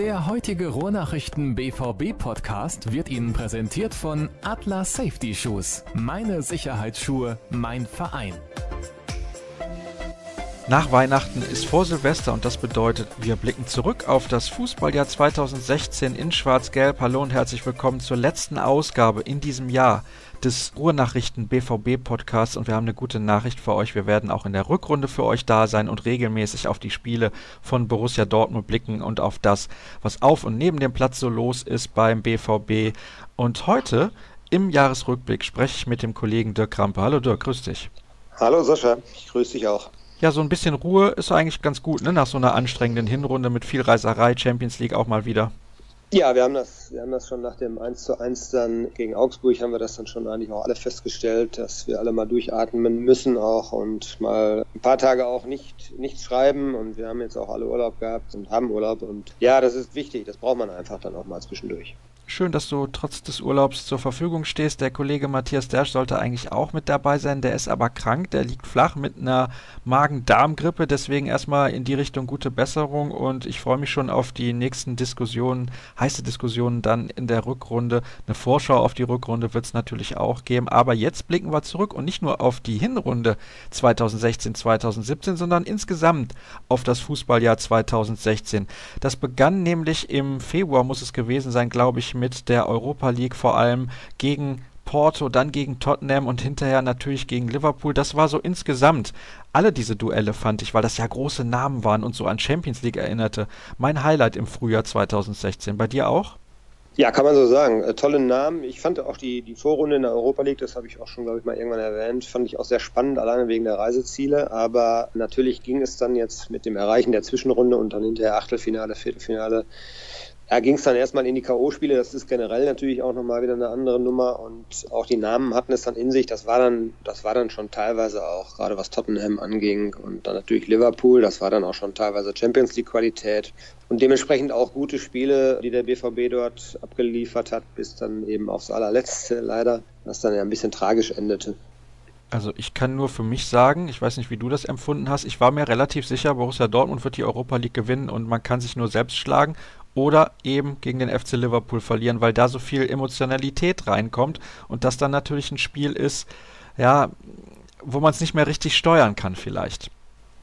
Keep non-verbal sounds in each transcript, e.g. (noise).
Der heutige Ruhrnachrichten BVB Podcast wird Ihnen präsentiert von Atlas Safety Shoes. Meine Sicherheitsschuhe, mein Verein. Nach Weihnachten ist vor Silvester und das bedeutet, wir blicken zurück auf das Fußballjahr 2016 in Schwarz-Gelb. Hallo und herzlich willkommen zur letzten Ausgabe in diesem Jahr des Ruhrnachrichten BVB Podcasts und wir haben eine gute Nachricht für euch. Wir werden auch in der Rückrunde für euch da sein und regelmäßig auf die Spiele von Borussia Dortmund blicken und auf das, was auf und neben dem Platz so los ist beim BVB. Und heute im Jahresrückblick spreche ich mit dem Kollegen Dirk Krampe. Hallo Dirk, grüß dich. Hallo Sascha, ich grüße dich auch. Ja, so ein bisschen Ruhe ist eigentlich ganz gut, ne? Nach so einer anstrengenden Hinrunde mit viel Reiserei, Champions League auch mal wieder. Ja, wir haben das, wir haben das schon nach dem 1 zu 1 dann gegen Augsburg haben wir das dann schon eigentlich auch alle festgestellt, dass wir alle mal durchatmen müssen auch und mal ein paar Tage auch nicht, nichts schreiben und wir haben jetzt auch alle Urlaub gehabt und haben Urlaub und ja, das ist wichtig, das braucht man einfach dann auch mal zwischendurch. Schön, dass du trotz des Urlaubs zur Verfügung stehst. Der Kollege Matthias Dersch sollte eigentlich auch mit dabei sein. Der ist aber krank. Der liegt flach mit einer Magen-Darm-Grippe. Deswegen erstmal in die Richtung gute Besserung. Und ich freue mich schon auf die nächsten Diskussionen, heiße Diskussionen dann in der Rückrunde. Eine Vorschau auf die Rückrunde wird es natürlich auch geben. Aber jetzt blicken wir zurück und nicht nur auf die Hinrunde 2016, 2017, sondern insgesamt auf das Fußballjahr 2016. Das begann nämlich im Februar, muss es gewesen sein, glaube ich, mit der Europa League vor allem gegen Porto, dann gegen Tottenham und hinterher natürlich gegen Liverpool. Das war so insgesamt alle diese Duelle fand ich, weil das ja große Namen waren und so an Champions League erinnerte. Mein Highlight im Frühjahr 2016. Bei dir auch? Ja, kann man so sagen. Äh, tolle Namen. Ich fand auch die, die Vorrunde in der Europa League, das habe ich auch schon, glaube ich, mal irgendwann erwähnt, fand ich auch sehr spannend, alleine wegen der Reiseziele. Aber natürlich ging es dann jetzt mit dem Erreichen der Zwischenrunde und dann hinterher Achtelfinale, Viertelfinale ja, ging es dann erstmal in die K.O.-Spiele. Das ist generell natürlich auch nochmal wieder eine andere Nummer und auch die Namen hatten es dann in sich. Das war dann, das war dann schon teilweise auch, gerade was Tottenham anging und dann natürlich Liverpool, das war dann auch schon teilweise Champions League-Qualität und dementsprechend auch gute Spiele, die der BVB dort abgeliefert hat, bis dann eben aufs allerletzte leider, was dann ja ein bisschen tragisch endete. Also ich kann nur für mich sagen, ich weiß nicht, wie du das empfunden hast, ich war mir relativ sicher, Borussia Dortmund wird die Europa League gewinnen und man kann sich nur selbst schlagen oder eben gegen den FC Liverpool verlieren, weil da so viel Emotionalität reinkommt und das dann natürlich ein Spiel ist, ja, wo man es nicht mehr richtig steuern kann vielleicht.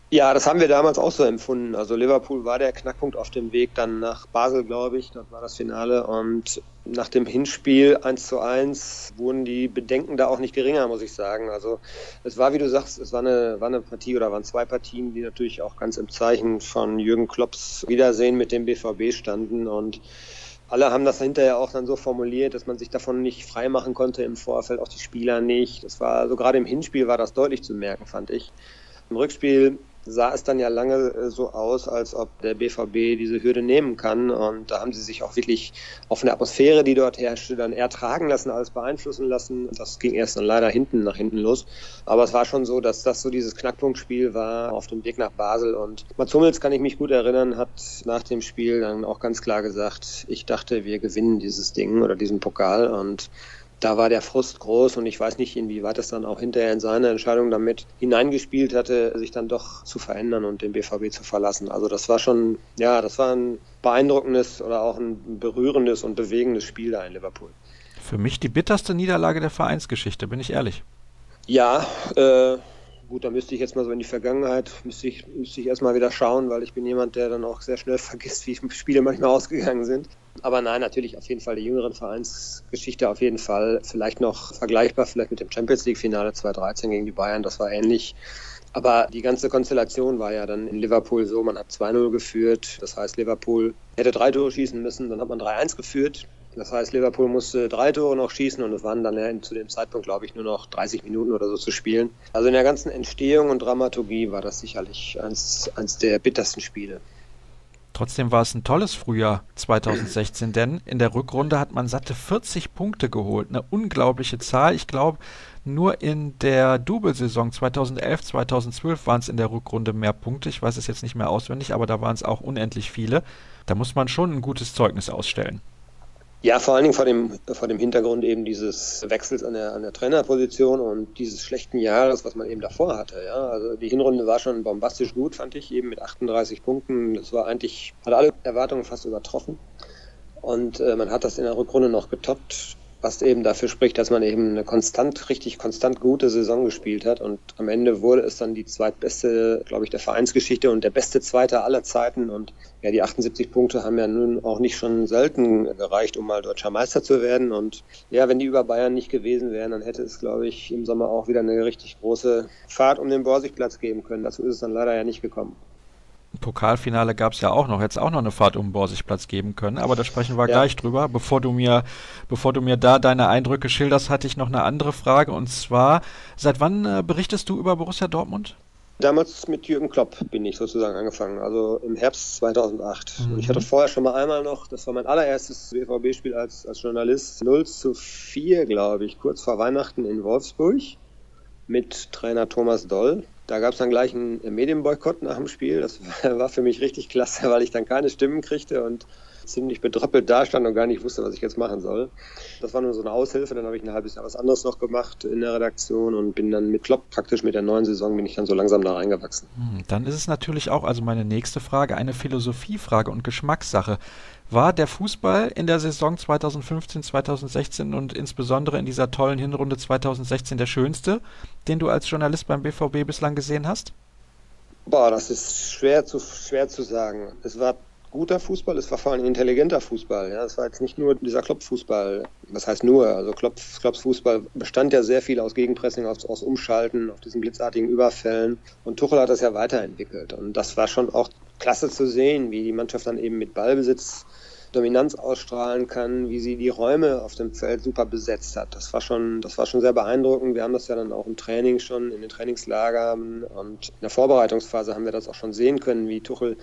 Ja, das haben wir damals auch so empfunden. Also Liverpool war der Knackpunkt auf dem Weg dann nach Basel, glaube ich. Dort war das Finale. Und nach dem Hinspiel 1 zu 1 wurden die Bedenken da auch nicht geringer, muss ich sagen. Also es war, wie du sagst, es war eine, war eine Partie oder waren zwei Partien, die natürlich auch ganz im Zeichen von Jürgen Klopps Wiedersehen mit dem BVB standen. Und alle haben das hinterher auch dann so formuliert, dass man sich davon nicht freimachen konnte im Vorfeld, auch die Spieler nicht. Das war, also gerade im Hinspiel war das deutlich zu merken, fand ich. Im Rückspiel sah es dann ja lange äh, so aus, als ob der BVB diese Hürde nehmen kann. Und da haben sie sich auch wirklich auf eine Atmosphäre, die dort herrschte, dann eher tragen lassen als beeinflussen lassen. Das ging erst dann leider hinten nach hinten los. Aber es war schon so, dass das so dieses Knackpunktspiel war auf dem Weg nach Basel. Und Mats Hummels, kann ich mich gut erinnern, hat nach dem Spiel dann auch ganz klar gesagt, ich dachte, wir gewinnen dieses Ding oder diesen Pokal. Und da war der Frust groß und ich weiß nicht, inwieweit es dann auch hinterher in seine Entscheidung damit hineingespielt hatte, sich dann doch zu verändern und den BVB zu verlassen. Also das war schon, ja, das war ein beeindruckendes oder auch ein berührendes und bewegendes Spiel da in Liverpool. Für mich die bitterste Niederlage der Vereinsgeschichte, bin ich ehrlich. Ja, äh, gut, da müsste ich jetzt mal so in die Vergangenheit, müsste ich, müsste ich erstmal wieder schauen, weil ich bin jemand, der dann auch sehr schnell (laughs) vergisst, wie Spiele manchmal ausgegangen sind. Aber nein, natürlich auf jeden Fall die jüngeren Vereinsgeschichte auf jeden Fall. Vielleicht noch vergleichbar, vielleicht mit dem Champions League-Finale 2013 gegen die Bayern, das war ähnlich. Aber die ganze Konstellation war ja dann in Liverpool so, man hat 2-0 geführt. Das heißt, Liverpool hätte drei Tore schießen müssen, dann hat man 3-1 geführt. Das heißt, Liverpool musste drei Tore noch schießen und es waren dann zu dem Zeitpunkt, glaube ich, nur noch 30 Minuten oder so zu spielen. Also in der ganzen Entstehung und Dramaturgie war das sicherlich eins, eins der bittersten Spiele. Trotzdem war es ein tolles Frühjahr 2016, denn in der Rückrunde hat man satte 40 Punkte geholt. Eine unglaubliche Zahl. Ich glaube, nur in der Double-Saison 2011, 2012 waren es in der Rückrunde mehr Punkte. Ich weiß es jetzt nicht mehr auswendig, aber da waren es auch unendlich viele. Da muss man schon ein gutes Zeugnis ausstellen. Ja, vor allen Dingen vor dem, vor dem Hintergrund eben dieses Wechsels an der, an der Trainerposition und dieses schlechten Jahres, was man eben davor hatte. Ja, also die Hinrunde war schon bombastisch gut, fand ich, eben mit 38 Punkten. Das war eigentlich, hat alle Erwartungen fast übertroffen. Und äh, man hat das in der Rückrunde noch getoppt was eben dafür spricht, dass man eben eine konstant, richtig konstant gute Saison gespielt hat. Und am Ende wurde es dann die zweitbeste, glaube ich, der Vereinsgeschichte und der beste Zweiter aller Zeiten. Und ja, die 78 Punkte haben ja nun auch nicht schon selten gereicht, um mal deutscher Meister zu werden. Und ja, wenn die über Bayern nicht gewesen wären, dann hätte es, glaube ich, im Sommer auch wieder eine richtig große Fahrt um den Borsigplatz geben können. Dazu ist es dann leider ja nicht gekommen. Pokalfinale gab es ja auch noch, hätte es auch noch eine Fahrt um den Borsigplatz geben können, aber da sprechen wir ja. gleich drüber. Bevor du mir, bevor du mir da deine Eindrücke schilderst, hatte ich noch eine andere Frage und zwar, seit wann äh, berichtest du über Borussia Dortmund? Damals mit Jürgen Klopp bin ich sozusagen angefangen, also im Herbst 2008. Mhm. Und ich hatte vorher schon mal einmal noch, das war mein allererstes BVB-Spiel als, als Journalist, 0 zu 4, glaube ich, kurz vor Weihnachten in Wolfsburg mit Trainer Thomas Doll. Da gab es dann gleich einen Medienboykott nach dem Spiel. Das (laughs) war für mich richtig klasse, weil ich dann keine Stimmen kriegte und ziemlich bedröppelt dastand und gar nicht wusste, was ich jetzt machen soll. Das war nur so eine Aushilfe. Dann habe ich ein halbes Jahr was anderes noch gemacht in der Redaktion und bin dann mit Klopp praktisch mit der neuen Saison bin ich dann so langsam da reingewachsen. Hm, dann ist es natürlich auch, also meine nächste Frage, eine Philosophiefrage und Geschmackssache. War der Fußball in der Saison 2015, 2016 und insbesondere in dieser tollen Hinrunde 2016 der schönste, den du als Journalist beim BVB bislang gesehen hast? Boah, das ist schwer zu, schwer zu sagen. Es war guter Fußball, es war vor allem intelligenter Fußball. Ja, es war jetzt nicht nur dieser Klopp-Fußball. Was heißt nur? Also Klopps, Klopps bestand ja sehr viel aus Gegenpressing, aus, aus Umschalten, auf diesen blitzartigen Überfällen. Und Tuchel hat das ja weiterentwickelt. Und das war schon auch klasse zu sehen, wie die Mannschaft dann eben mit Ballbesitz Dominanz ausstrahlen kann, wie sie die Räume auf dem Feld super besetzt hat. Das war schon, das war schon sehr beeindruckend. Wir haben das ja dann auch im Training schon, in den Trainingslagern und in der Vorbereitungsphase haben wir das auch schon sehen können, wie Tuchel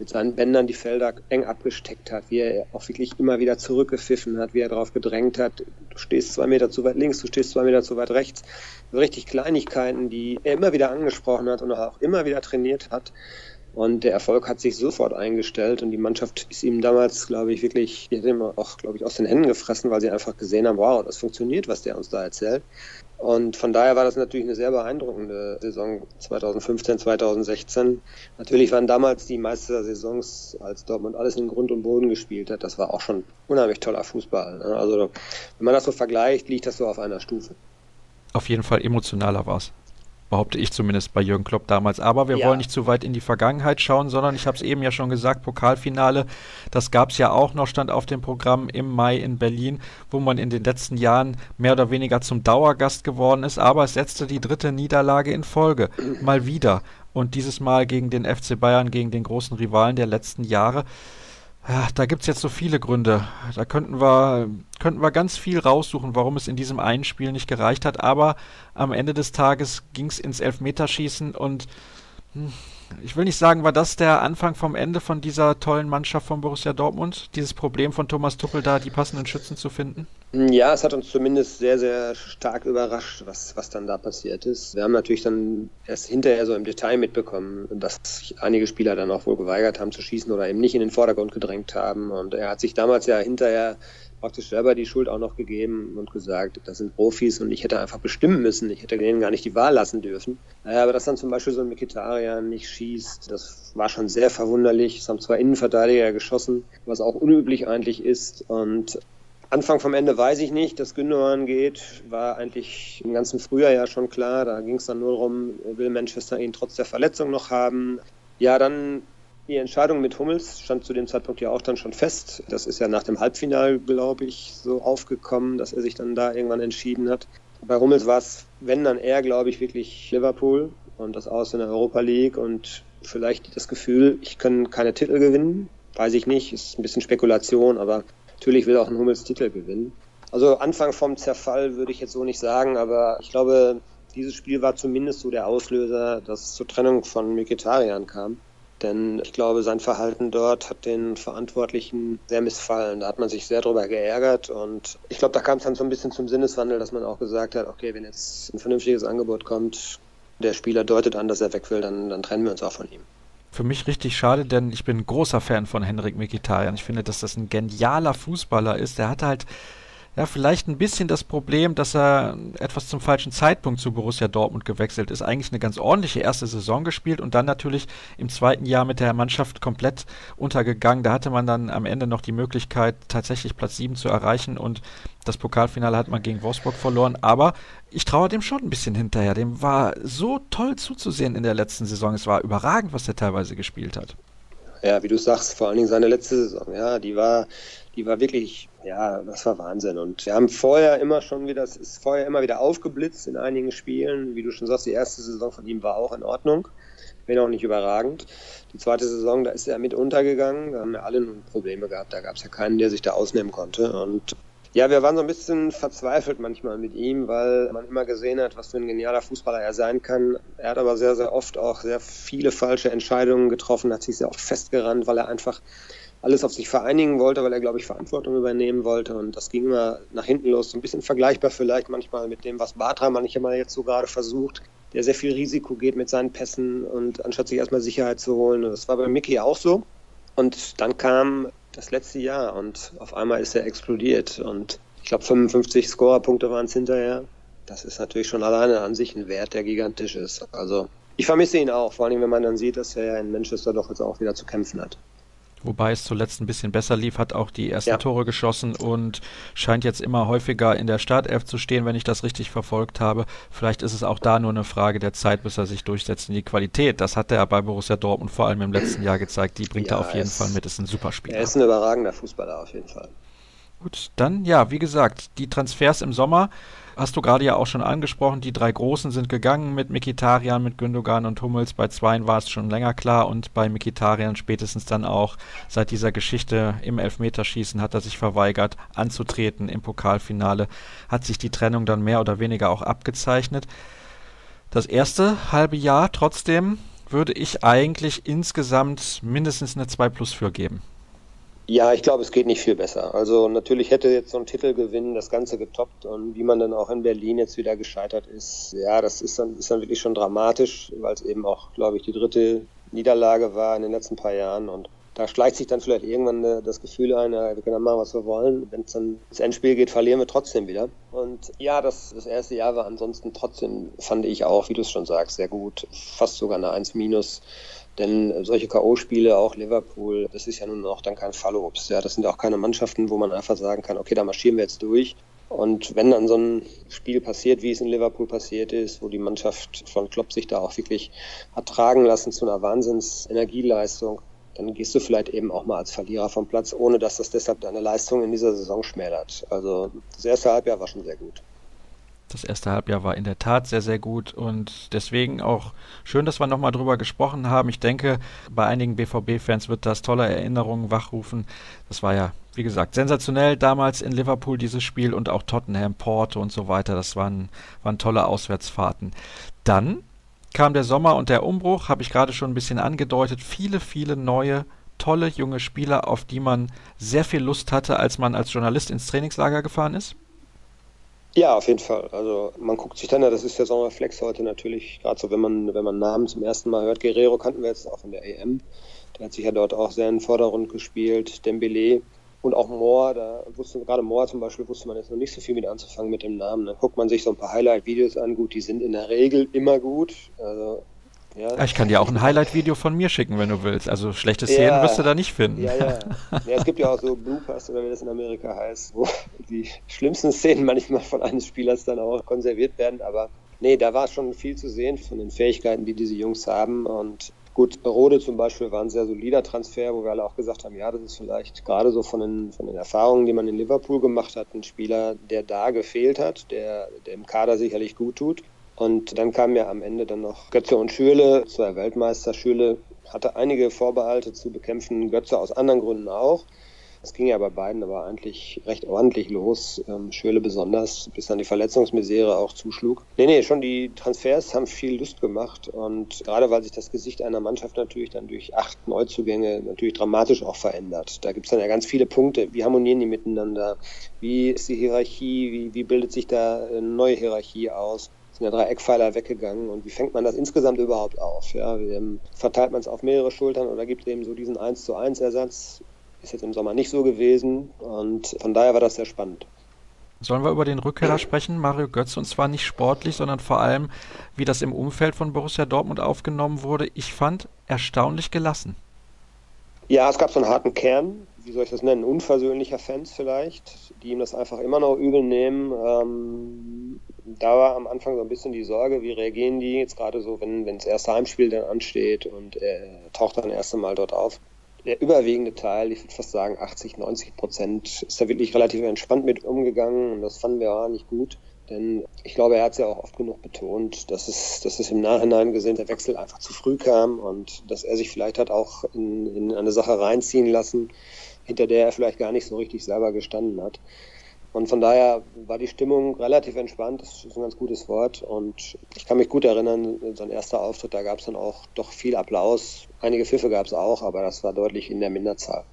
mit seinen Bändern die Felder eng abgesteckt hat, wie er auch wirklich immer wieder zurückgepfiffen hat, wie er darauf gedrängt hat, du stehst zwei Meter zu weit links, du stehst zwei Meter zu weit rechts. richtig Kleinigkeiten, die er immer wieder angesprochen hat und auch immer wieder trainiert hat. Und der Erfolg hat sich sofort eingestellt und die Mannschaft ist ihm damals, glaube ich, wirklich, die hat ihm auch, glaube ich, aus den Händen gefressen, weil sie einfach gesehen haben, wow, das funktioniert, was der uns da erzählt. Und von daher war das natürlich eine sehr beeindruckende Saison 2015, 2016. Natürlich waren damals die Meistersaisons, als Dortmund alles in Grund und Boden gespielt hat, das war auch schon unheimlich toller Fußball. Ne? Also wenn man das so vergleicht, liegt das so auf einer Stufe. Auf jeden Fall emotionaler war es behaupte ich zumindest bei Jürgen Klopp damals. Aber wir ja. wollen nicht zu weit in die Vergangenheit schauen, sondern ich habe es eben ja schon gesagt, Pokalfinale, das gab es ja auch noch, stand auf dem Programm im Mai in Berlin, wo man in den letzten Jahren mehr oder weniger zum Dauergast geworden ist, aber es setzte die dritte Niederlage in Folge. Mal wieder. Und dieses Mal gegen den FC Bayern, gegen den großen Rivalen der letzten Jahre. Ja, da gibt es jetzt so viele Gründe. Da könnten wir, könnten wir ganz viel raussuchen, warum es in diesem einen Spiel nicht gereicht hat. Aber am Ende des Tages ging es ins Elfmeterschießen und hm, ich will nicht sagen, war das der Anfang vom Ende von dieser tollen Mannschaft von Borussia Dortmund? Dieses Problem von Thomas Tuchel da, die passenden Schützen zu finden? Ja, es hat uns zumindest sehr, sehr stark überrascht, was, was dann da passiert ist. Wir haben natürlich dann erst hinterher so im Detail mitbekommen, dass sich einige Spieler dann auch wohl geweigert haben zu schießen oder eben nicht in den Vordergrund gedrängt haben. Und er hat sich damals ja hinterher praktisch selber die Schuld auch noch gegeben und gesagt, das sind Profis und ich hätte einfach bestimmen müssen. Ich hätte denen gar nicht die Wahl lassen dürfen. Aber dass dann zum Beispiel so ein Mikitarian nicht schießt, das war schon sehr verwunderlich. Es haben zwar Innenverteidiger geschossen, was auch unüblich eigentlich ist. Und Anfang vom Ende weiß ich nicht. Dass Gündogan geht, war eigentlich im ganzen Frühjahr ja schon klar. Da ging es dann nur darum, will Manchester ihn trotz der Verletzung noch haben. Ja, dann die Entscheidung mit Hummels stand zu dem Zeitpunkt ja auch dann schon fest. Das ist ja nach dem Halbfinal, glaube ich, so aufgekommen, dass er sich dann da irgendwann entschieden hat. Bei Hummels war es, wenn dann eher, glaube ich, wirklich Liverpool und das aus in der Europa League und vielleicht das Gefühl, ich kann keine Titel gewinnen. Weiß ich nicht, ist ein bisschen Spekulation, aber natürlich will auch ein Hummels Titel gewinnen. Also Anfang vom Zerfall würde ich jetzt so nicht sagen, aber ich glaube, dieses Spiel war zumindest so der Auslöser, dass es zur Trennung von Mikitarian kam. Denn ich glaube, sein Verhalten dort hat den Verantwortlichen sehr missfallen. Da hat man sich sehr drüber geärgert und ich glaube, da kam es dann so ein bisschen zum Sinneswandel, dass man auch gesagt hat, okay, wenn jetzt ein vernünftiges Angebot kommt, der Spieler deutet an, dass er weg will, dann, dann trennen wir uns auch von ihm. Für mich richtig schade, denn ich bin großer Fan von Henrik Mkhitaryan. Ich finde, dass das ein genialer Fußballer ist. Der hat halt ja, vielleicht ein bisschen das Problem, dass er etwas zum falschen Zeitpunkt zu Borussia Dortmund gewechselt ist. Eigentlich eine ganz ordentliche erste Saison gespielt und dann natürlich im zweiten Jahr mit der Mannschaft komplett untergegangen. Da hatte man dann am Ende noch die Möglichkeit, tatsächlich Platz 7 zu erreichen und das Pokalfinale hat man gegen Wolfsburg verloren. Aber ich traue dem schon ein bisschen hinterher. Dem war so toll zuzusehen in der letzten Saison. Es war überragend, was er teilweise gespielt hat. Ja, wie du sagst, vor allen Dingen seine letzte Saison. Ja, die war, die war wirklich ja, das war Wahnsinn. Und wir haben vorher immer schon wieder, es ist vorher immer wieder aufgeblitzt in einigen Spielen. Wie du schon sagst, die erste Saison von ihm war auch in Ordnung, wenn auch nicht überragend. Die zweite Saison, da ist er mit untergegangen. Da haben wir alle nun Probleme gehabt. Da gab es ja keinen, der sich da ausnehmen konnte. Und ja, wir waren so ein bisschen verzweifelt manchmal mit ihm, weil man immer gesehen hat, was für ein genialer Fußballer er sein kann. Er hat aber sehr, sehr oft auch sehr viele falsche Entscheidungen getroffen, hat sich sehr oft festgerannt, weil er einfach alles auf sich vereinigen wollte, weil er, glaube ich, Verantwortung übernehmen wollte. Und das ging immer nach hinten los. So ein bisschen vergleichbar vielleicht manchmal mit dem, was Bartra manchmal jetzt so gerade versucht, der sehr viel Risiko geht mit seinen Pässen und anstatt sich erstmal Sicherheit zu holen. Und das war bei Mickey auch so. Und dann kam das letzte Jahr und auf einmal ist er explodiert. Und ich glaube, 55 Scorerpunkte waren es hinterher. Das ist natürlich schon alleine an sich ein Wert, der gigantisch ist. Also ich vermisse ihn auch, vor allem wenn man dann sieht, dass er in Manchester doch jetzt auch wieder zu kämpfen hat. Wobei es zuletzt ein bisschen besser lief, hat auch die ersten ja. Tore geschossen und scheint jetzt immer häufiger in der Startelf zu stehen, wenn ich das richtig verfolgt habe. Vielleicht ist es auch da nur eine Frage der Zeit, bis er sich durchsetzt in die Qualität. Das hat er bei Borussia Dortmund vor allem im letzten Jahr gezeigt. Die bringt ja, er auf jeden Fall mit. Ist ein super Spieler. Er ist ein überragender Fußballer auf jeden Fall. Gut, dann ja, wie gesagt, die Transfers im Sommer hast du gerade ja auch schon angesprochen. Die drei Großen sind gegangen mit Mikitarian, mit Gündogan und Hummels. Bei Zweien war es schon länger klar und bei Mikitarian spätestens dann auch seit dieser Geschichte im Elfmeterschießen hat er sich verweigert anzutreten im Pokalfinale. Hat sich die Trennung dann mehr oder weniger auch abgezeichnet. Das erste halbe Jahr trotzdem würde ich eigentlich insgesamt mindestens eine 2 Plus für geben. Ja, ich glaube, es geht nicht viel besser. Also natürlich hätte jetzt so ein Titelgewinn das Ganze getoppt und wie man dann auch in Berlin jetzt wieder gescheitert ist, ja, das ist dann, ist dann wirklich schon dramatisch, weil es eben auch, glaube ich, die dritte Niederlage war in den letzten paar Jahren und da schleicht sich dann vielleicht irgendwann das Gefühl ein, wir können dann machen, was wir wollen. Wenn es dann ins Endspiel geht, verlieren wir trotzdem wieder. Und ja, das, das erste Jahr war ansonsten trotzdem, fand ich auch, wie du es schon sagst, sehr gut. Fast sogar eine 1 minus. Denn solche K.O.-Spiele, auch Liverpool, das ist ja nun auch dann kein Fallobst. Ja, das sind auch keine Mannschaften, wo man einfach sagen kann, okay, da marschieren wir jetzt durch. Und wenn dann so ein Spiel passiert, wie es in Liverpool passiert ist, wo die Mannschaft von Klopp sich da auch wirklich hat tragen lassen zu einer Wahnsinns-Energieleistung, dann gehst du vielleicht eben auch mal als Verlierer vom Platz, ohne dass das deshalb deine Leistung in dieser Saison schmälert. Also das erste Halbjahr war schon sehr gut. Das erste Halbjahr war in der Tat sehr, sehr gut und deswegen auch schön, dass wir nochmal drüber gesprochen haben. Ich denke, bei einigen BVB-Fans wird das tolle Erinnerungen wachrufen. Das war ja, wie gesagt, sensationell damals in Liverpool dieses Spiel und auch Tottenham, Porto und so weiter. Das waren, waren tolle Auswärtsfahrten. Dann kam der Sommer und der Umbruch, habe ich gerade schon ein bisschen angedeutet. Viele, viele neue, tolle junge Spieler, auf die man sehr viel Lust hatte, als man als Journalist ins Trainingslager gefahren ist. Ja, auf jeden Fall. Also man guckt sich dann, ja, das ist der Sommerflex heute natürlich, gerade so, wenn man, wenn man Namen zum ersten Mal hört. Guerrero kannten wir jetzt auch in der EM. Der hat sich ja dort auch sehr in den Vordergrund gespielt. Dembele und auch Moore, da wusste gerade Moore zum Beispiel, wusste man jetzt noch nicht so viel mit anzufangen mit dem Namen. Dann guckt man sich so ein paar Highlight-Videos an. Gut, die sind in der Regel immer gut. Also ja. Ich kann dir auch ein Highlight-Video von mir schicken, wenn du willst. Also schlechte Szenen ja, wirst du da nicht finden. Ja, ja. (laughs) ja, es gibt ja auch so Bloopers, oder wie das in Amerika heißt, wo die schlimmsten Szenen manchmal von eines Spielers dann auch konserviert werden. Aber nee, da war schon viel zu sehen von den Fähigkeiten, die diese Jungs haben. Und gut, Rode zum Beispiel war ein sehr solider Transfer, wo wir alle auch gesagt haben, ja, das ist vielleicht gerade so von den, von den Erfahrungen, die man in Liverpool gemacht hat, ein Spieler, der da gefehlt hat, der, der im Kader sicherlich gut tut. Und dann kam ja am Ende dann noch Götze und Schürle, zwei Weltmeister. Schürle hatte einige Vorbehalte zu bekämpfen, Götze aus anderen Gründen auch. Es ging ja bei beiden aber eigentlich recht ordentlich los. Ähm, Schürle besonders, bis dann die Verletzungsmisere auch zuschlug. Nee, nee, schon die Transfers haben viel Lust gemacht. Und gerade weil sich das Gesicht einer Mannschaft natürlich dann durch acht Neuzugänge natürlich dramatisch auch verändert. Da gibt es dann ja ganz viele Punkte. Wie harmonieren die miteinander? Wie ist die Hierarchie? Wie, wie bildet sich da eine neue Hierarchie aus? Sind ja drei Eckpfeiler weggegangen und wie fängt man das insgesamt überhaupt auf? Ja, verteilt man es auf mehrere Schultern oder gibt es eben so diesen 1 zu 1 Ersatz? Ist jetzt im Sommer nicht so gewesen und von daher war das sehr spannend. Sollen wir über den Rückkehrer sprechen, Mario Götze, und zwar nicht sportlich, sondern vor allem, wie das im Umfeld von Borussia Dortmund aufgenommen wurde. Ich fand erstaunlich gelassen. Ja, es gab so einen harten Kern, wie soll ich das nennen, unversöhnlicher Fans vielleicht, die ihm das einfach immer noch übel nehmen. Ähm, da war am Anfang so ein bisschen die Sorge, wie reagieren die jetzt gerade so, wenn, wenn das erste Heimspiel dann ansteht und er taucht dann das erste Mal dort auf der überwiegende Teil, ich würde fast sagen 80, 90 Prozent, ist da wirklich relativ entspannt mit umgegangen und das fanden wir auch nicht gut. Denn ich glaube, er hat es ja auch oft genug betont, dass es, dass es im Nachhinein gesehen der Wechsel einfach zu früh kam und dass er sich vielleicht hat auch in, in eine Sache reinziehen lassen, hinter der er vielleicht gar nicht so richtig selber gestanden hat. Und von daher war die Stimmung relativ entspannt, das ist ein ganz gutes Wort. Und ich kann mich gut erinnern, sein erster Auftritt, da gab es dann auch doch viel Applaus. Einige Pfiffe gab es auch, aber das war deutlich in der Minderzahl.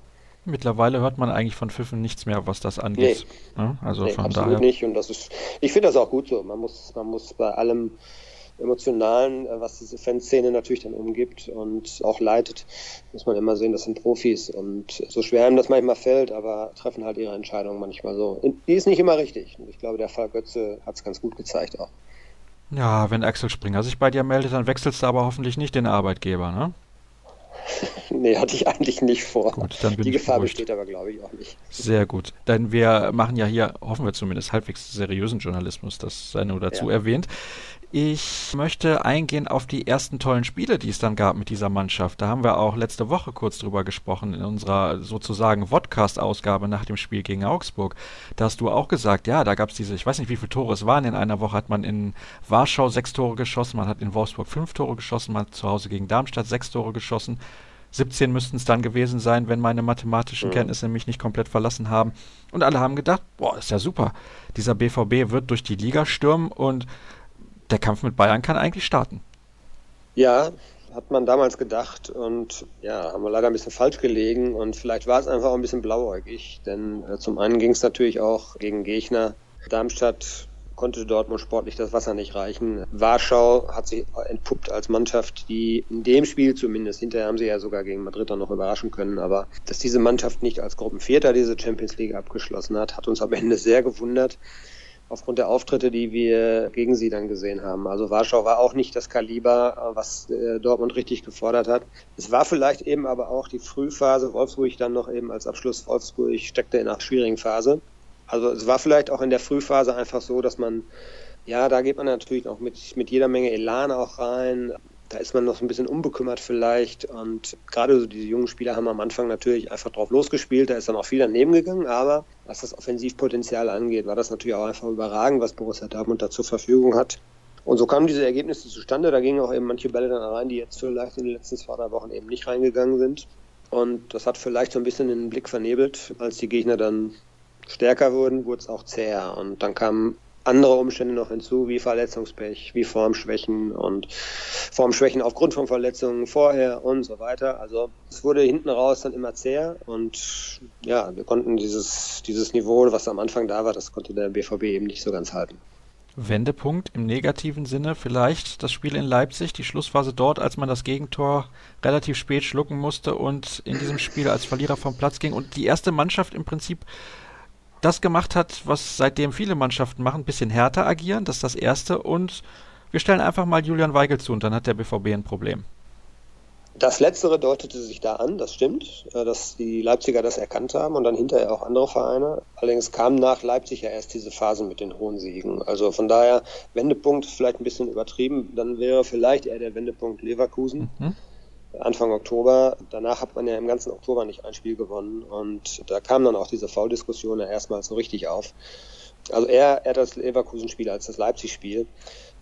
Mittlerweile hört man eigentlich von Pfiffen nichts mehr, was das angeht. Nee. Ja, also nee, von absolut daher. nicht. Und das ist, ich finde das auch gut so. Man muss, man muss bei allem Emotionalen, äh, was diese Fanszene natürlich dann umgibt und auch leitet, muss man immer sehen, das sind Profis und so schwer einem das manchmal fällt, aber treffen halt ihre Entscheidungen manchmal so. Die ist nicht immer richtig und ich glaube, der Fall Götze hat es ganz gut gezeigt auch. Ja, wenn Axel Springer sich bei dir meldet, dann wechselst du aber hoffentlich nicht den Arbeitgeber, ne? (laughs) nee, hatte ich eigentlich nicht vor. Gut, dann bin Die ich Gefahr beruhigt. besteht aber, glaube ich, auch nicht. Sehr gut. Denn wir machen ja hier, hoffen wir zumindest, halbwegs seriösen Journalismus, das sei nur dazu ja. erwähnt. Ich möchte eingehen auf die ersten tollen Spiele, die es dann gab mit dieser Mannschaft. Da haben wir auch letzte Woche kurz drüber gesprochen in unserer sozusagen Vodcast-Ausgabe nach dem Spiel gegen Augsburg. Da hast du auch gesagt, ja, da gab es diese, ich weiß nicht, wie viele Tore es waren. In einer Woche hat man in Warschau sechs Tore geschossen, man hat in Wolfsburg fünf Tore geschossen, man hat zu Hause gegen Darmstadt sechs Tore geschossen. 17 müssten es dann gewesen sein, wenn meine mathematischen. Kenntnisse mich nicht komplett verlassen haben. Und alle haben gedacht, boah, ist ja super. Dieser BVB wird durch die Liga stürmen und der Kampf mit Bayern kann eigentlich starten. Ja, hat man damals gedacht und ja, haben wir leider ein bisschen falsch gelegen und vielleicht war es einfach auch ein bisschen blauäugig, denn äh, zum einen ging es natürlich auch gegen Gegner. Darmstadt konnte Dortmund sportlich das Wasser nicht reichen. Warschau hat sich entpuppt als Mannschaft, die in dem Spiel zumindest, hinterher haben sie ja sogar gegen Madrid dann noch überraschen können, aber dass diese Mannschaft nicht als Gruppenvierter diese Champions League abgeschlossen hat, hat uns am Ende sehr gewundert aufgrund der Auftritte, die wir gegen sie dann gesehen haben. Also Warschau war auch nicht das Kaliber, was äh, Dortmund richtig gefordert hat. Es war vielleicht eben aber auch die Frühphase, Wolfsburg dann noch eben als Abschluss, Wolfsburg steckte in einer schwierigen Phase. Also es war vielleicht auch in der Frühphase einfach so, dass man, ja, da geht man natürlich auch mit, mit jeder Menge Elan auch rein da ist man noch ein bisschen unbekümmert vielleicht. Und gerade so diese jungen Spieler haben am Anfang natürlich einfach drauf losgespielt. Da ist dann auch viel daneben gegangen. Aber was das Offensivpotenzial angeht, war das natürlich auch einfach überragend, was Borussia Dortmund da zur Verfügung hat. Und so kamen diese Ergebnisse zustande. Da gingen auch eben manche Bälle dann rein, die jetzt vielleicht in den letzten zwei, drei Wochen eben nicht reingegangen sind. Und das hat vielleicht so ein bisschen den Blick vernebelt. Als die Gegner dann stärker wurden, wurde es auch zäher. Und dann kamen andere Umstände noch hinzu, wie Verletzungspech, wie Formschwächen und Formschwächen aufgrund von Verletzungen vorher und so weiter. Also es wurde hinten raus dann immer zäher und ja, wir konnten dieses, dieses Niveau, was am Anfang da war, das konnte der BVB eben nicht so ganz halten. Wendepunkt im negativen Sinne vielleicht das Spiel in Leipzig, die Schlussphase dort, als man das Gegentor relativ spät schlucken musste und in diesem Spiel als Verlierer vom Platz ging und die erste Mannschaft im Prinzip das gemacht hat, was seitdem viele Mannschaften machen, ein bisschen härter agieren, das ist das Erste. Und wir stellen einfach mal Julian Weigel zu und dann hat der BVB ein Problem. Das Letztere deutete sich da an, das stimmt, äh, dass die Leipziger das erkannt haben und dann hinterher auch andere Vereine. Allerdings kam nach Leipzig ja erst diese Phase mit den hohen Siegen. Also von daher, Wendepunkt vielleicht ein bisschen übertrieben, dann wäre vielleicht eher der Wendepunkt Leverkusen. Mhm Anfang Oktober. Danach hat man ja im ganzen Oktober nicht ein Spiel gewonnen und da kam dann auch diese Foul-Diskussion ja erstmal so richtig auf. Also eher, eher das Leverkusen-Spiel als das Leipzig-Spiel.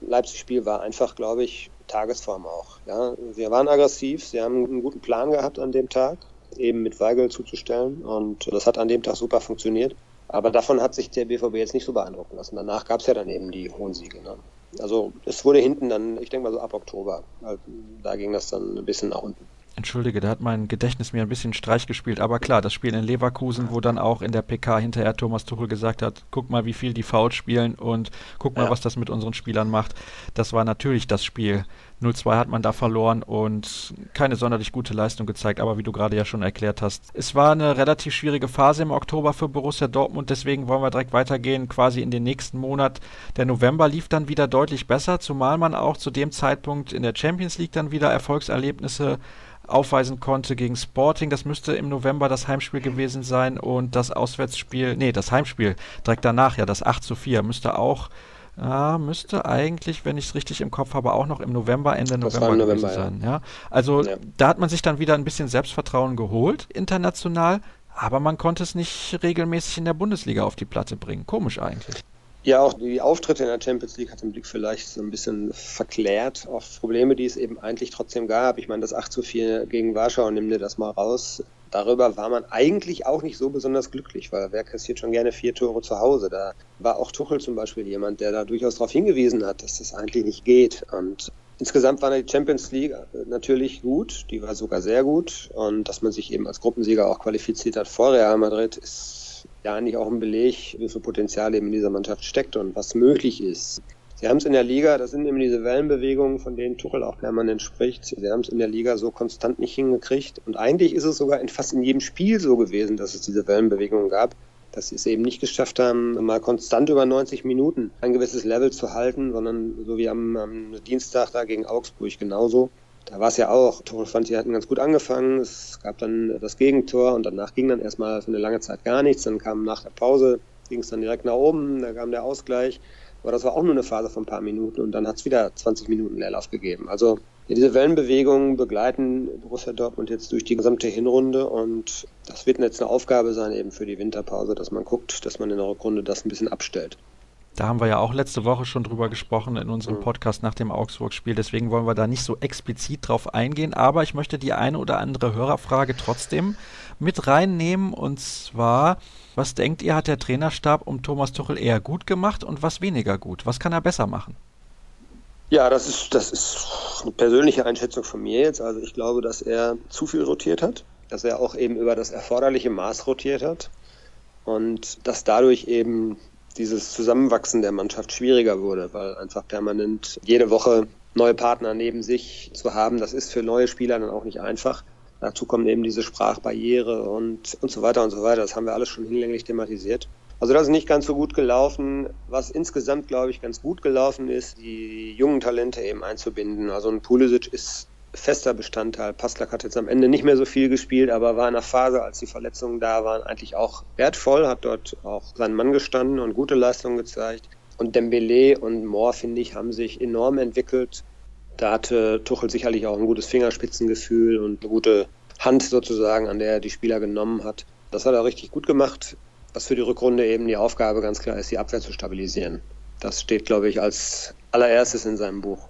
Leipzig-Spiel war einfach, glaube ich, Tagesform auch. Ja, sie waren aggressiv, sie haben einen guten Plan gehabt an dem Tag, eben mit Weigel zuzustellen und das hat an dem Tag super funktioniert. Aber davon hat sich der BVB jetzt nicht so beeindrucken lassen. Danach gab es ja dann eben die hohen Siege. Ne? Also es wurde hinten dann, ich denke mal so ab Oktober, also da ging das dann ein bisschen nach unten. Entschuldige, da hat mein Gedächtnis mir ein bisschen Streich gespielt. Aber klar, das Spiel in Leverkusen, wo dann auch in der PK hinterher Thomas Tuchel gesagt hat, guck mal, wie viel die Foul spielen und guck mal, ja. was das mit unseren Spielern macht. Das war natürlich das Spiel. 0-2 hat man da verloren und keine sonderlich gute Leistung gezeigt, aber wie du gerade ja schon erklärt hast. Es war eine relativ schwierige Phase im Oktober für Borussia Dortmund, deswegen wollen wir direkt weitergehen, quasi in den nächsten Monat. Der November lief dann wieder deutlich besser, zumal man auch zu dem Zeitpunkt in der Champions League dann wieder Erfolgserlebnisse aufweisen konnte gegen Sporting. Das müsste im November das Heimspiel gewesen sein und das Auswärtsspiel, nee, das Heimspiel direkt danach, ja, das 8 zu 4, müsste auch, ja, müsste eigentlich, wenn ich es richtig im Kopf habe, auch noch im November, Ende November, November gewesen sein. Ja. ja. Also ja. da hat man sich dann wieder ein bisschen Selbstvertrauen geholt, international, aber man konnte es nicht regelmäßig in der Bundesliga auf die Platte bringen. Komisch eigentlich. Ja, auch die Auftritte in der Champions League hat den Blick vielleicht so ein bisschen verklärt auf Probleme, die es eben eigentlich trotzdem gab. Ich meine, das 8 zu 4 gegen Warschau, nimm dir das mal raus. Darüber war man eigentlich auch nicht so besonders glücklich, weil wer kassiert schon gerne vier Tore zu Hause? Da war auch Tuchel zum Beispiel jemand, der da durchaus darauf hingewiesen hat, dass das eigentlich nicht geht. Und Insgesamt war die Champions League natürlich gut, die war sogar sehr gut und dass man sich eben als Gruppensieger auch qualifiziert hat vor Real Madrid ist ja eigentlich auch ein Beleg, wie viel Potenzial eben in dieser Mannschaft steckt und was möglich ist. Sie haben es in der Liga, das sind eben diese Wellenbewegungen, von denen Tuchel auch permanent spricht. Sie haben es in der Liga so konstant nicht hingekriegt. Und eigentlich ist es sogar in fast in jedem Spiel so gewesen, dass es diese Wellenbewegungen gab, dass sie es eben nicht geschafft haben, mal konstant über 90 Minuten ein gewisses Level zu halten, sondern so wie am, am Dienstag da gegen Augsburg genauso da war es ja auch. Tore fand, hatten ganz gut angefangen. Es gab dann das Gegentor und danach ging dann erstmal für eine lange Zeit gar nichts. Dann kam nach der Pause, ging es dann direkt nach oben, da kam der Ausgleich. Aber das war auch nur eine Phase von ein paar Minuten und dann hat es wieder 20 Minuten Leerlauf gegeben. Also ja, diese Wellenbewegungen begleiten Borussia Dortmund jetzt durch die gesamte Hinrunde und das wird jetzt eine Aufgabe sein eben für die Winterpause, dass man guckt, dass man in der Rückrunde das ein bisschen abstellt. Da haben wir ja auch letzte Woche schon drüber gesprochen in unserem mhm. Podcast nach dem Augsburg-Spiel. Deswegen wollen wir da nicht so explizit drauf eingehen. Aber ich möchte die eine oder andere Hörerfrage trotzdem mit reinnehmen. Und zwar, was denkt ihr, hat der Trainerstab um Thomas Tuchel eher gut gemacht und was weniger gut? Was kann er besser machen? Ja, das ist, das ist eine persönliche Einschätzung von mir jetzt. Also ich glaube, dass er zu viel rotiert hat, dass er auch eben über das erforderliche Maß rotiert hat und dass dadurch eben dieses Zusammenwachsen der Mannschaft schwieriger wurde, weil einfach permanent jede Woche neue Partner neben sich zu haben, das ist für neue Spieler dann auch nicht einfach. Dazu kommen eben diese Sprachbarriere und, und so weiter und so weiter. Das haben wir alles schon hinlänglich thematisiert. Also das ist nicht ganz so gut gelaufen. Was insgesamt, glaube ich, ganz gut gelaufen ist, die jungen Talente eben einzubinden. Also ein Pulisic ist fester Bestandteil. Paslak hat jetzt am Ende nicht mehr so viel gespielt, aber war in einer Phase, als die Verletzungen da waren, eigentlich auch wertvoll, hat dort auch seinen Mann gestanden und gute Leistungen gezeigt. Und Dembele und Moore, finde ich, haben sich enorm entwickelt. Da hatte Tuchel sicherlich auch ein gutes Fingerspitzengefühl und eine gute Hand sozusagen, an der er die Spieler genommen hat. Das hat er richtig gut gemacht. Was für die Rückrunde eben die Aufgabe ganz klar ist, die Abwehr zu stabilisieren. Das steht, glaube ich, als allererstes in seinem Buch.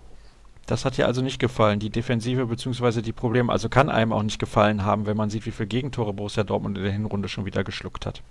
Das hat dir also nicht gefallen, die Defensive bzw. die Probleme. Also kann einem auch nicht gefallen haben, wenn man sieht, wie viele Gegentore Borussia Dortmund in der Hinrunde schon wieder geschluckt hat.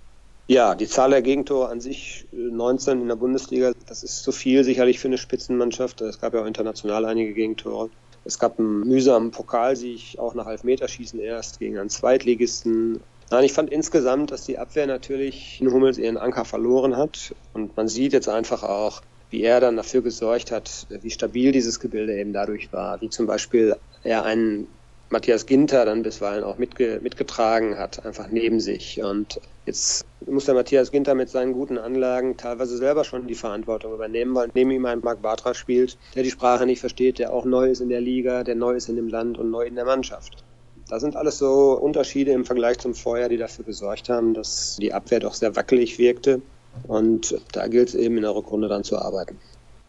Ja, die Zahl der Gegentore an sich 19 äh, in der Bundesliga, das ist zu viel sicherlich für eine Spitzenmannschaft. Es gab ja auch international einige Gegentore. Es gab einen mühsamen Pokalsieg, auch nach Elfmeterschießen erst gegen einen Zweitligisten. Nein, ich fand insgesamt, dass die Abwehr natürlich in Hummels ihren Anker verloren hat. Und man sieht jetzt einfach auch, wie er dann dafür gesorgt hat, wie stabil dieses Gebilde eben dadurch war, wie zum Beispiel er einen Matthias Ginter dann bisweilen auch mitge mitgetragen hat, einfach neben sich. Und jetzt muss der Matthias Ginter mit seinen guten Anlagen teilweise selber schon die Verantwortung übernehmen, weil neben ihm ein Marc Bartra spielt, der die Sprache nicht versteht, der auch neu ist in der Liga, der neu ist in dem Land und neu in der Mannschaft. Da sind alles so Unterschiede im Vergleich zum Vorjahr, die dafür gesorgt haben, dass die Abwehr doch sehr wackelig wirkte. Und da gilt es eben in der Rückrunde dann zu arbeiten.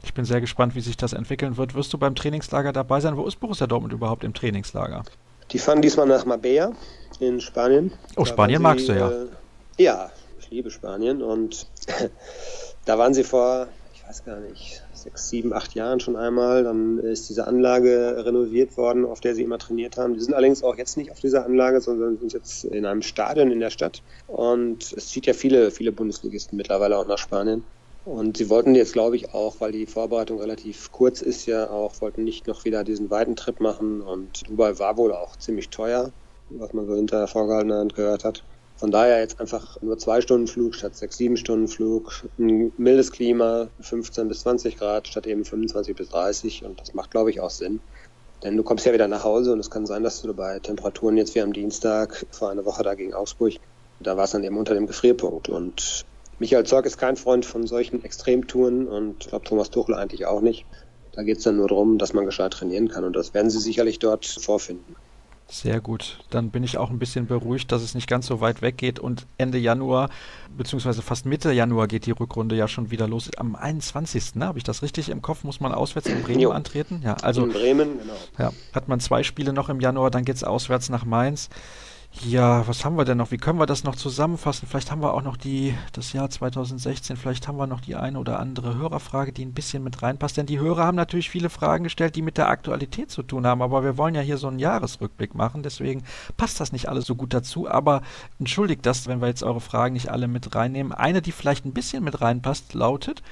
Ich bin sehr gespannt, wie sich das entwickeln wird. Wirst du beim Trainingslager dabei sein? Wo ist Borussia Dortmund überhaupt im Trainingslager? Die fahren diesmal nach Marbella in Spanien. Oh, da Spanien sie, magst du ja. Äh, ja, ich liebe Spanien und (laughs) da waren sie vor, ich weiß gar nicht, sechs, sieben, acht Jahren schon einmal. Dann ist diese Anlage renoviert worden, auf der sie immer trainiert haben. Die sind allerdings auch jetzt nicht auf dieser Anlage, sondern sind jetzt in einem Stadion in der Stadt. Und es zieht ja viele, viele Bundesligisten mittlerweile auch nach Spanien. Und sie wollten jetzt, glaube ich, auch, weil die Vorbereitung relativ kurz ist, ja auch, wollten nicht noch wieder diesen weiten Trip machen. Und Dubai war wohl auch ziemlich teuer, was man so hinter der vorgehaltenen Hand gehört hat. Von daher jetzt einfach nur zwei Stunden Flug statt sechs, sieben Stunden Flug, ein mildes Klima, 15 bis 20 Grad statt eben 25 bis 30 und das macht, glaube ich, auch Sinn. Denn du kommst ja wieder nach Hause und es kann sein, dass du bei Temperaturen jetzt wie am Dienstag vor einer Woche da gegen Augsburg, da war es dann eben unter dem Gefrierpunkt und Michael Zorg ist kein Freund von solchen Extremtouren und ich glaube Thomas Tuchel eigentlich auch nicht. Da geht es dann nur darum, dass man gescheit trainieren kann und das werden sie sicherlich dort vorfinden. Sehr gut. Dann bin ich auch ein bisschen beruhigt, dass es nicht ganz so weit weg geht und Ende Januar, beziehungsweise fast Mitte Januar geht die Rückrunde ja schon wieder los. Am 21. Ne? Habe ich das richtig im Kopf? Muss man auswärts in Bremen jo. antreten? Ja, also. In Bremen, genau. Ja, hat man zwei Spiele noch im Januar, dann geht es auswärts nach Mainz. Ja, was haben wir denn noch? Wie können wir das noch zusammenfassen? Vielleicht haben wir auch noch die, das Jahr 2016, vielleicht haben wir noch die eine oder andere Hörerfrage, die ein bisschen mit reinpasst. Denn die Hörer haben natürlich viele Fragen gestellt, die mit der Aktualität zu tun haben. Aber wir wollen ja hier so einen Jahresrückblick machen. Deswegen passt das nicht alles so gut dazu. Aber entschuldigt das, wenn wir jetzt eure Fragen nicht alle mit reinnehmen. Eine, die vielleicht ein bisschen mit reinpasst, lautet,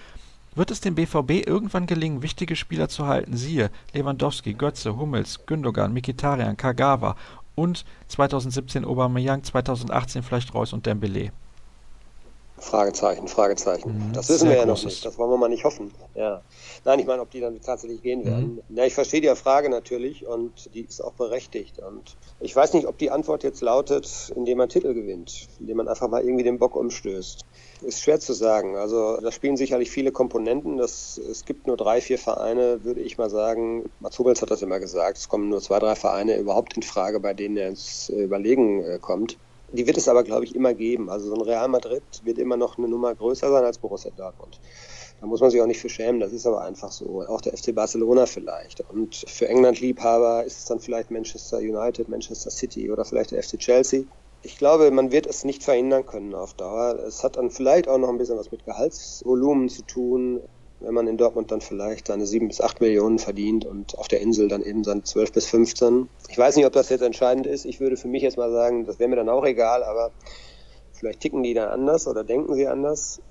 wird es dem BVB irgendwann gelingen, wichtige Spieler zu halten? Siehe Lewandowski, Götze, Hummels, Gündogan, Mikitarian, Kagawa und 2017 Aubameyang, 2018 vielleicht Reus und Dembele. Fragezeichen, Fragezeichen. Mhm, das wissen wir ja noch nicht. Das wollen wir mal nicht hoffen. Ja. Nein, ich meine, ob die dann tatsächlich gehen werden. Mhm. Ja, ich verstehe die Frage natürlich und die ist auch berechtigt. Und ich weiß nicht, ob die Antwort jetzt lautet, indem man Titel gewinnt, indem man einfach mal irgendwie den Bock umstößt. Ist schwer zu sagen. Also da spielen sicherlich viele Komponenten. Das, es gibt nur drei, vier Vereine, würde ich mal sagen. Mats Hummels hat das immer gesagt. Es kommen nur zwei, drei Vereine überhaupt in Frage, bei denen er ins Überlegen äh, kommt. Die wird es aber, glaube ich, immer geben. Also so ein Real Madrid wird immer noch eine Nummer größer sein als Borussia Dortmund. Da muss man sich auch nicht für schämen, das ist aber einfach so. Auch der FC Barcelona vielleicht. Und für England-Liebhaber ist es dann vielleicht Manchester United, Manchester City oder vielleicht der FC Chelsea ich glaube, man wird es nicht verhindern können auf Dauer. Es hat dann vielleicht auch noch ein bisschen was mit Gehaltsvolumen zu tun, wenn man in Dortmund dann vielleicht seine sieben bis acht Millionen verdient und auf der Insel dann eben seine zwölf bis 15. Ich weiß nicht, ob das jetzt entscheidend ist. Ich würde für mich jetzt mal sagen, das wäre mir dann auch egal, aber vielleicht ticken die dann anders oder denken sie anders.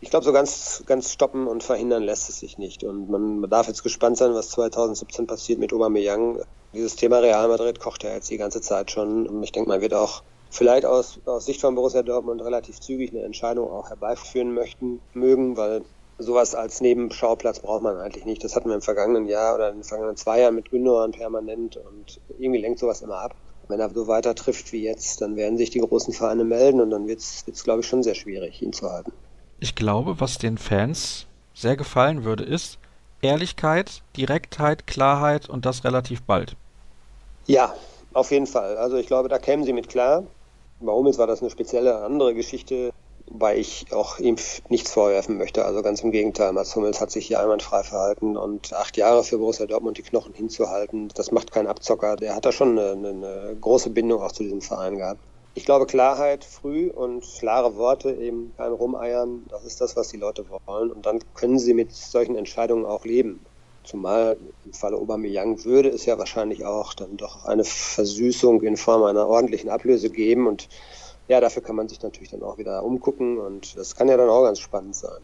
Ich glaube, so ganz, ganz stoppen und verhindern lässt es sich nicht. Und man, darf jetzt gespannt sein, was 2017 passiert mit Aubameyang. Dieses Thema Real Madrid kocht ja jetzt die ganze Zeit schon. Und ich denke, man wird auch vielleicht aus, aus Sicht von Borussia Dortmund relativ zügig eine Entscheidung auch herbeiführen möchten, mögen, weil sowas als Nebenschauplatz braucht man eigentlich nicht. Das hatten wir im vergangenen Jahr oder in den vergangenen zwei Jahren mit Gündogan permanent und irgendwie lenkt sowas immer ab. Wenn er so weiter trifft wie jetzt, dann werden sich die großen Vereine melden und dann wird es, glaube ich, schon sehr schwierig, ihn zu halten. Ich glaube, was den Fans sehr gefallen würde, ist Ehrlichkeit, Direktheit, Klarheit und das relativ bald. Ja, auf jeden Fall. Also ich glaube, da kämen sie mit klar. Bei Hummels war das eine spezielle andere Geschichte, wobei ich auch ihm nichts vorwerfen möchte. Also ganz im Gegenteil, Mats Hummels hat sich hier einwandfrei verhalten und acht Jahre für Borussia Dortmund die Knochen hinzuhalten, das macht kein Abzocker. Der hat da schon eine, eine große Bindung auch zu diesem Verein gehabt. Ich glaube, Klarheit früh und klare Worte, eben kein Rumeiern, das ist das, was die Leute wollen. Und dann können sie mit solchen Entscheidungen auch leben. Zumal im Falle Aubameyang würde es ja wahrscheinlich auch dann doch eine Versüßung in Form einer ordentlichen Ablöse geben und ja, dafür kann man sich natürlich dann auch wieder umgucken und das kann ja dann auch ganz spannend sein.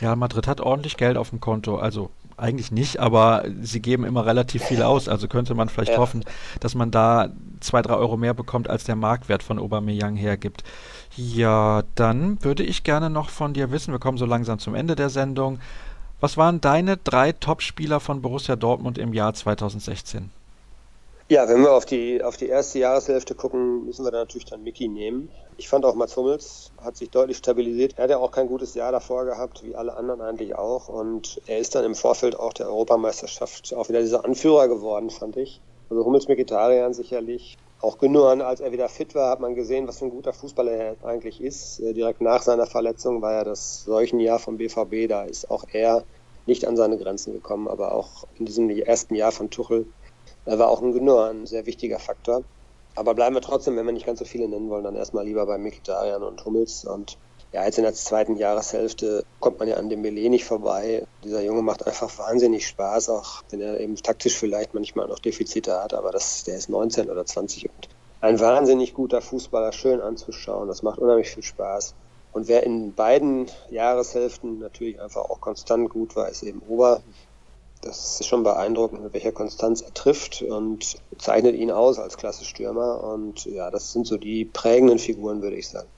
Ja, Madrid hat ordentlich Geld auf dem Konto, also eigentlich nicht, aber sie geben immer relativ viel aus, also könnte man vielleicht ja. hoffen, dass man da zwei, drei Euro mehr bekommt, als der Marktwert von Aubameyang hergibt. Ja, dann würde ich gerne noch von dir wissen, wir kommen so langsam zum Ende der Sendung, was waren deine drei Top-Spieler von Borussia Dortmund im Jahr 2016? Ja, wenn wir auf die, auf die erste Jahreshälfte gucken, müssen wir da natürlich dann Mickey nehmen. Ich fand auch Mats Hummels hat sich deutlich stabilisiert. Er hat ja auch kein gutes Jahr davor gehabt, wie alle anderen eigentlich auch. Und er ist dann im Vorfeld auch der Europameisterschaft auch wieder dieser Anführer geworden, fand ich. Also Hummels Mikitarian sicherlich. Auch Gündogan, als er wieder fit war, hat man gesehen, was für ein guter Fußballer er eigentlich ist. Äh, direkt nach seiner Verletzung war ja das solchen Jahr vom BVB, da ist auch er nicht an seine Grenzen gekommen, aber auch in diesem ersten Jahr von Tuchel er war auch ein Gündogan ein sehr wichtiger Faktor. Aber bleiben wir trotzdem, wenn wir nicht ganz so viele nennen wollen, dann erstmal lieber bei Mikitarian und Hummels und ja, jetzt in der zweiten Jahreshälfte kommt man ja an dem Belay nicht vorbei. Dieser Junge macht einfach wahnsinnig Spaß, auch wenn er eben taktisch vielleicht manchmal noch Defizite hat, aber das, der ist 19 oder 20 und ein wahnsinnig guter Fußballer, schön anzuschauen. Das macht unheimlich viel Spaß. Und wer in beiden Jahreshälften natürlich einfach auch konstant gut war, ist eben Ober. Das ist schon beeindruckend, mit welcher Konstanz er trifft und zeichnet ihn aus als klasse Stürmer. Und ja, das sind so die prägenden Figuren, würde ich sagen.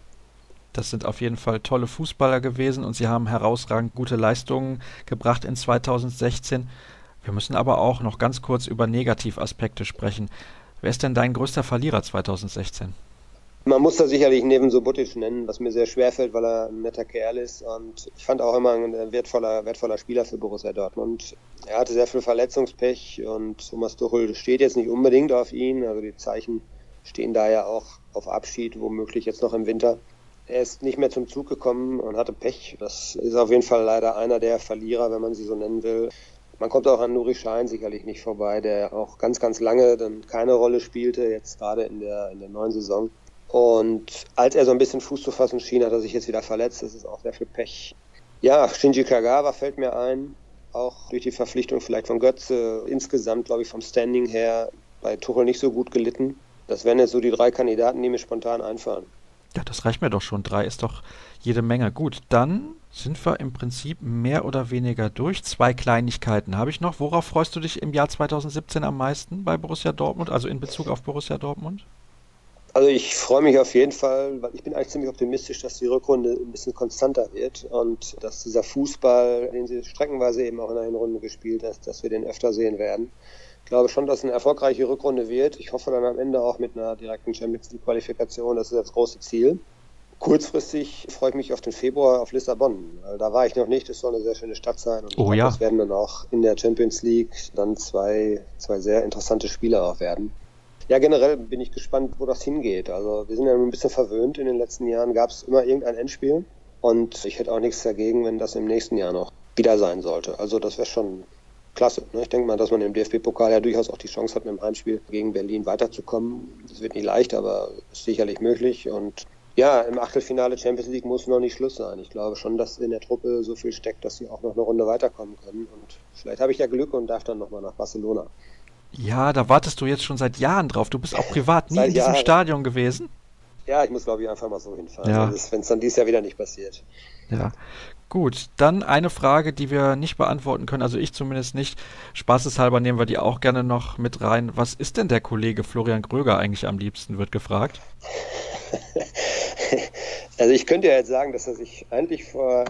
Das sind auf jeden Fall tolle Fußballer gewesen und sie haben herausragend gute Leistungen gebracht in 2016. Wir müssen aber auch noch ganz kurz über Negativaspekte sprechen. Wer ist denn dein größter Verlierer 2016? Man muss da sicherlich neben Subotic nennen, was mir sehr schwer fällt, weil er ein netter Kerl ist. Und ich fand auch immer ein wertvoller, wertvoller Spieler für Borussia Dortmund. Er hatte sehr viel Verletzungspech und Thomas Tuchel steht jetzt nicht unbedingt auf ihn. Also die Zeichen stehen da ja auch auf Abschied, womöglich jetzt noch im Winter. Er ist nicht mehr zum Zug gekommen und hatte Pech. Das ist auf jeden Fall leider einer der Verlierer, wenn man sie so nennen will. Man kommt auch an Nuri Schein sicherlich nicht vorbei, der auch ganz, ganz lange dann keine Rolle spielte, jetzt gerade in der, in der neuen Saison. Und als er so ein bisschen Fuß zu fassen schien, hat er sich jetzt wieder verletzt. Das ist auch sehr viel Pech. Ja, Shinji Kagawa fällt mir ein. Auch durch die Verpflichtung vielleicht von Götze. Insgesamt, glaube ich, vom Standing her bei Tuchel nicht so gut gelitten. Das wären jetzt so die drei Kandidaten, die mir spontan einfallen. Ja, das reicht mir doch schon. Drei ist doch jede Menge. Gut, dann sind wir im Prinzip mehr oder weniger durch. Zwei Kleinigkeiten habe ich noch. Worauf freust du dich im Jahr 2017 am meisten bei Borussia Dortmund, also in Bezug auf Borussia Dortmund? Also ich freue mich auf jeden Fall, weil ich bin eigentlich ziemlich optimistisch, dass die Rückrunde ein bisschen konstanter wird und dass dieser Fußball, den sie streckenweise eben auch in der Hinrunde gespielt hat, dass wir den öfter sehen werden. Ich glaube schon, dass es eine erfolgreiche Rückrunde wird. Ich hoffe dann am Ende auch mit einer direkten Champions League Qualifikation. Das ist das große Ziel. Kurzfristig freue ich mich auf den Februar auf Lissabon. Da war ich noch nicht. Das soll eine sehr schöne Stadt sein. Und oh ja. Das werden dann auch in der Champions League dann zwei, zwei sehr interessante Spiele auch werden. Ja, generell bin ich gespannt, wo das hingeht. Also wir sind ja ein bisschen verwöhnt. In den letzten Jahren gab es immer irgendein Endspiel. Und ich hätte auch nichts dagegen, wenn das im nächsten Jahr noch wieder sein sollte. Also das wäre schon klasse. Ne? Ich denke mal, dass man im DFB-Pokal ja durchaus auch die Chance hat, mit dem Heimspiel gegen Berlin weiterzukommen. Das wird nicht leicht, aber ist sicherlich möglich. Und ja, im Achtelfinale Champions League muss noch nicht Schluss sein. Ich glaube schon, dass in der Truppe so viel steckt, dass sie auch noch eine Runde weiterkommen können. Und vielleicht habe ich ja Glück und darf dann nochmal nach Barcelona. Ja, da wartest du jetzt schon seit Jahren drauf. Du bist auch privat nie in diesem Jahren. Stadion gewesen. Ja, ich muss, glaube ich, einfach mal so hinfahren. Ja. Wenn es dann dieses Jahr wieder nicht passiert. Ja. Gut, dann eine Frage, die wir nicht beantworten können, also ich zumindest nicht. Spaßeshalber nehmen wir die auch gerne noch mit rein. Was ist denn der Kollege Florian Gröger eigentlich am liebsten, wird gefragt. (laughs) also ich könnte ja jetzt sagen, dass er sich eigentlich vor,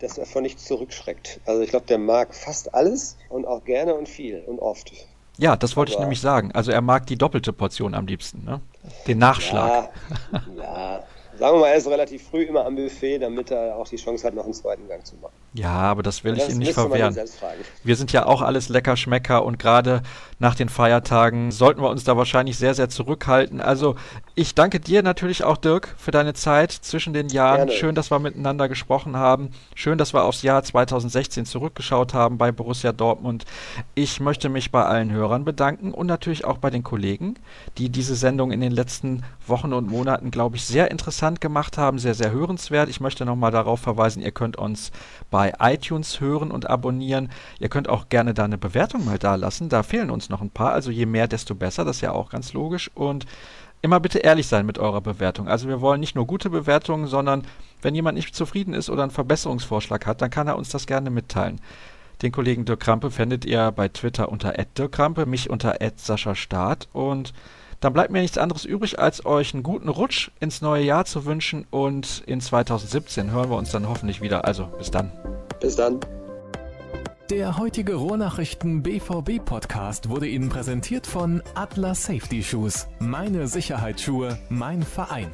dass er vor nichts zurückschreckt. Also ich glaube, der mag fast alles und auch gerne und viel und oft. Ja, das wollte Aber, ich nämlich sagen. Also er mag die doppelte Portion am liebsten, ne? Den Nachschlag. Ja, (laughs) ja sagen wir mal, er ist relativ früh immer am Buffet, damit er auch die Chance hat, noch einen zweiten Gang zu machen. Ja, aber das will das ich ihm nicht verwehren. Wir sind ja auch alles Leckerschmecker und gerade nach den Feiertagen sollten wir uns da wahrscheinlich sehr, sehr zurückhalten. Also ich danke dir natürlich auch, Dirk, für deine Zeit zwischen den Jahren. Gerne. Schön, dass wir miteinander gesprochen haben. Schön, dass wir aufs Jahr 2016 zurückgeschaut haben bei Borussia Dortmund. Ich möchte mich bei allen Hörern bedanken und natürlich auch bei den Kollegen, die diese Sendung in den letzten Wochen und Monaten, glaube ich, sehr interessant gemacht haben, sehr, sehr hörenswert. Ich möchte nochmal darauf verweisen, ihr könnt uns bei iTunes hören und abonnieren. Ihr könnt auch gerne da eine Bewertung mal da lassen. Da fehlen uns noch ein paar. Also je mehr, desto besser. Das ist ja auch ganz logisch. Und immer bitte ehrlich sein mit eurer Bewertung. Also wir wollen nicht nur gute Bewertungen, sondern wenn jemand nicht zufrieden ist oder einen Verbesserungsvorschlag hat, dann kann er uns das gerne mitteilen. Den Kollegen Dirk Krampe findet ihr bei Twitter unter Dirk Krampe, mich unter Sascha Staat und dann bleibt mir nichts anderes übrig, als euch einen guten Rutsch ins neue Jahr zu wünschen und in 2017 hören wir uns dann hoffentlich wieder. Also bis dann. Bis dann. Der heutige Rohrnachrichten BVB Podcast wurde Ihnen präsentiert von Atlas Safety Shoes. Meine Sicherheitsschuhe, mein Verein.